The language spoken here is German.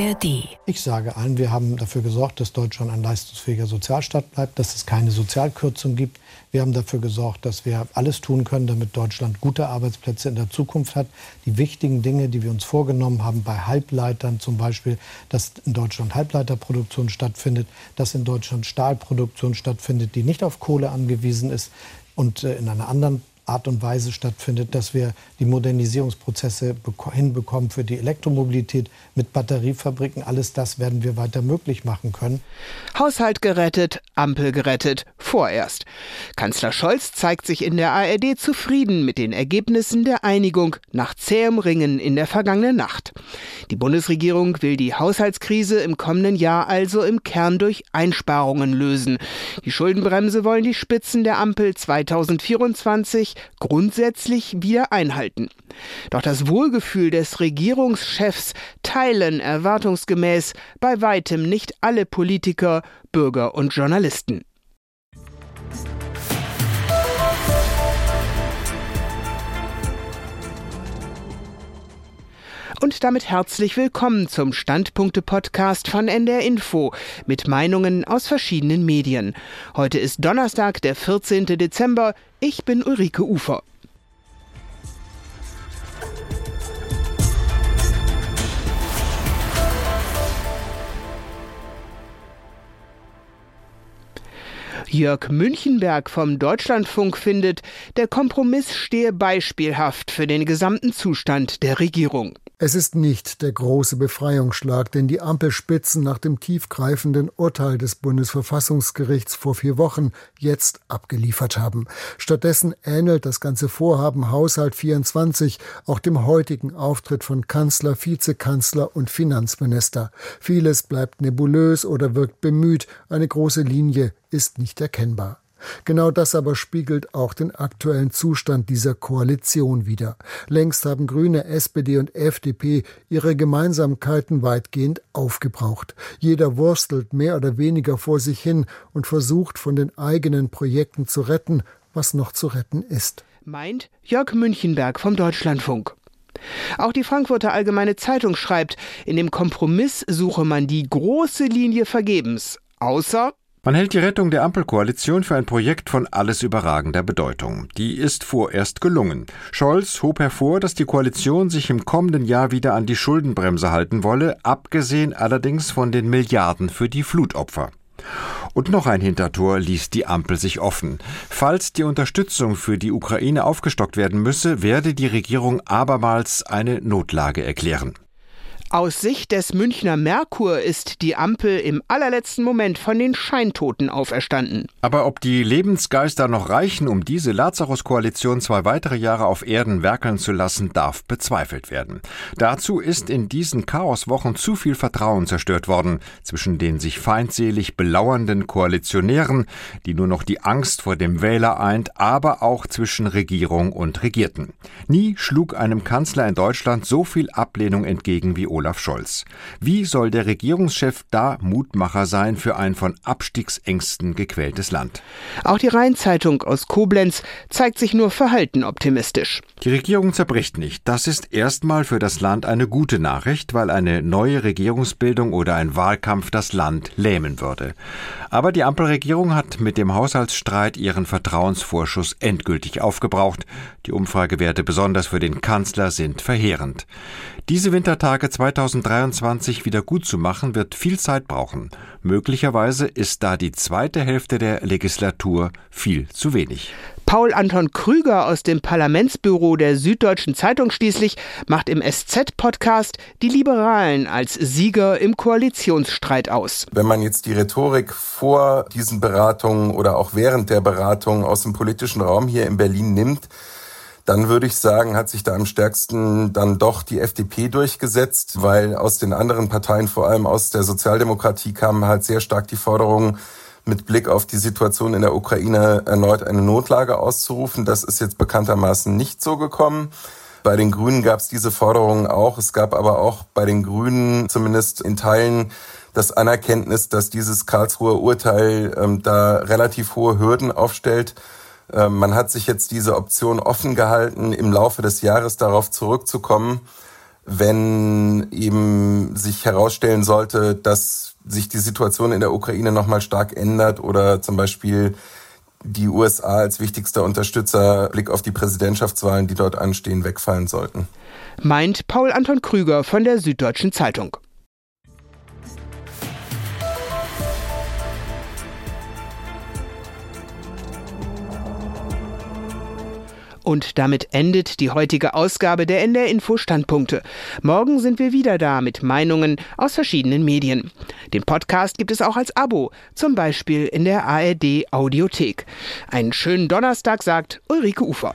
ARD. Ich sage allen, wir haben dafür gesorgt, dass Deutschland ein leistungsfähiger Sozialstaat bleibt, dass es keine Sozialkürzung gibt. Wir haben dafür gesorgt, dass wir alles tun können, damit Deutschland gute Arbeitsplätze in der Zukunft hat. Die wichtigen Dinge, die wir uns vorgenommen haben, bei Halbleitern zum Beispiel, dass in Deutschland Halbleiterproduktion stattfindet, dass in Deutschland Stahlproduktion stattfindet, die nicht auf Kohle angewiesen ist und äh, in einer anderen Art und Weise stattfindet, dass wir die Modernisierungsprozesse hinbekommen für die Elektromobilität mit Batteriefabriken. Alles das werden wir weiter möglich machen können. Haushalt gerettet, Ampel gerettet, vorerst. Kanzler Scholz zeigt sich in der ARD zufrieden mit den Ergebnissen der Einigung nach zähem Ringen in der vergangenen Nacht. Die Bundesregierung will die Haushaltskrise im kommenden Jahr also im Kern durch Einsparungen lösen. Die Schuldenbremse wollen die Spitzen der Ampel 2024 grundsätzlich wieder einhalten. Doch das Wohlgefühl des Regierungschefs teilen erwartungsgemäß bei weitem nicht alle Politiker, Bürger und Journalisten. Und damit herzlich willkommen zum Standpunkte-Podcast von NDR Info mit Meinungen aus verschiedenen Medien. Heute ist Donnerstag, der 14. Dezember. Ich bin Ulrike Ufer. Jörg Münchenberg vom Deutschlandfunk findet, der Kompromiss stehe beispielhaft für den gesamten Zustand der Regierung. Es ist nicht der große Befreiungsschlag, den die Ampelspitzen nach dem tiefgreifenden Urteil des Bundesverfassungsgerichts vor vier Wochen jetzt abgeliefert haben. Stattdessen ähnelt das ganze Vorhaben Haushalt 24 auch dem heutigen Auftritt von Kanzler, Vizekanzler und Finanzminister. Vieles bleibt nebulös oder wirkt bemüht, eine große Linie ist nicht erkennbar. Genau das aber spiegelt auch den aktuellen Zustand dieser Koalition wider. Längst haben Grüne, SPD und FDP ihre Gemeinsamkeiten weitgehend aufgebraucht. Jeder wurstelt mehr oder weniger vor sich hin und versucht von den eigenen Projekten zu retten, was noch zu retten ist. Meint Jörg Münchenberg vom Deutschlandfunk. Auch die Frankfurter Allgemeine Zeitung schreibt, in dem Kompromiss suche man die große Linie vergebens, außer man hält die Rettung der Ampelkoalition für ein Projekt von alles überragender Bedeutung. Die ist vorerst gelungen. Scholz hob hervor, dass die Koalition sich im kommenden Jahr wieder an die Schuldenbremse halten wolle, abgesehen allerdings von den Milliarden für die Flutopfer. Und noch ein Hintertor ließ die Ampel sich offen. Falls die Unterstützung für die Ukraine aufgestockt werden müsse, werde die Regierung abermals eine Notlage erklären. Aus Sicht des Münchner Merkur ist die Ampel im allerletzten Moment von den Scheintoten auferstanden. Aber ob die Lebensgeister noch reichen, um diese Lazarus-Koalition zwei weitere Jahre auf Erden werkeln zu lassen, darf bezweifelt werden. Dazu ist in diesen Chaoswochen zu viel Vertrauen zerstört worden zwischen den sich feindselig belauernden Koalitionären, die nur noch die Angst vor dem Wähler eint, aber auch zwischen Regierung und Regierten. Nie schlug einem Kanzler in Deutschland so viel Ablehnung entgegen wie Olaf Scholz. Wie soll der Regierungschef da Mutmacher sein für ein von Abstiegsängsten gequältes Land? Auch die Rheinzeitung aus Koblenz zeigt sich nur verhalten optimistisch. Die Regierung zerbricht nicht. Das ist erstmal für das Land eine gute Nachricht, weil eine neue Regierungsbildung oder ein Wahlkampf das Land lähmen würde. Aber die Ampelregierung hat mit dem Haushaltsstreit ihren Vertrauensvorschuss endgültig aufgebraucht. Die Umfragewerte besonders für den Kanzler sind verheerend. Diese Wintertage 2023 wieder gut zu machen, wird viel Zeit brauchen. Möglicherweise ist da die zweite Hälfte der Legislatur viel zu wenig. Paul Anton Krüger aus dem Parlamentsbüro der Süddeutschen Zeitung schließlich macht im SZ-Podcast die Liberalen als Sieger im Koalitionsstreit aus. Wenn man jetzt die Rhetorik vor diesen Beratungen oder auch während der Beratungen aus dem politischen Raum hier in Berlin nimmt, dann würde ich sagen, hat sich da am stärksten dann doch die FDP durchgesetzt, weil aus den anderen Parteien, vor allem aus der Sozialdemokratie, kamen halt sehr stark die Forderungen, mit Blick auf die Situation in der Ukraine erneut eine Notlage auszurufen. Das ist jetzt bekanntermaßen nicht so gekommen. Bei den Grünen gab es diese Forderungen auch. Es gab aber auch bei den Grünen zumindest in Teilen das Anerkenntnis, dass dieses Karlsruher Urteil ähm, da relativ hohe Hürden aufstellt man hat sich jetzt diese Option offen gehalten, im Laufe des Jahres darauf zurückzukommen. wenn eben sich herausstellen sollte, dass sich die Situation in der Ukraine nochmal stark ändert oder zum Beispiel die USA als wichtigster Unterstützer Blick auf die Präsidentschaftswahlen, die dort anstehen, wegfallen sollten. Meint Paul Anton Krüger von der Süddeutschen Zeitung. Und damit endet die heutige Ausgabe der NDR Info Standpunkte. Morgen sind wir wieder da mit Meinungen aus verschiedenen Medien. Den Podcast gibt es auch als Abo, zum Beispiel in der ARD Audiothek. Einen schönen Donnerstag sagt Ulrike Ufer.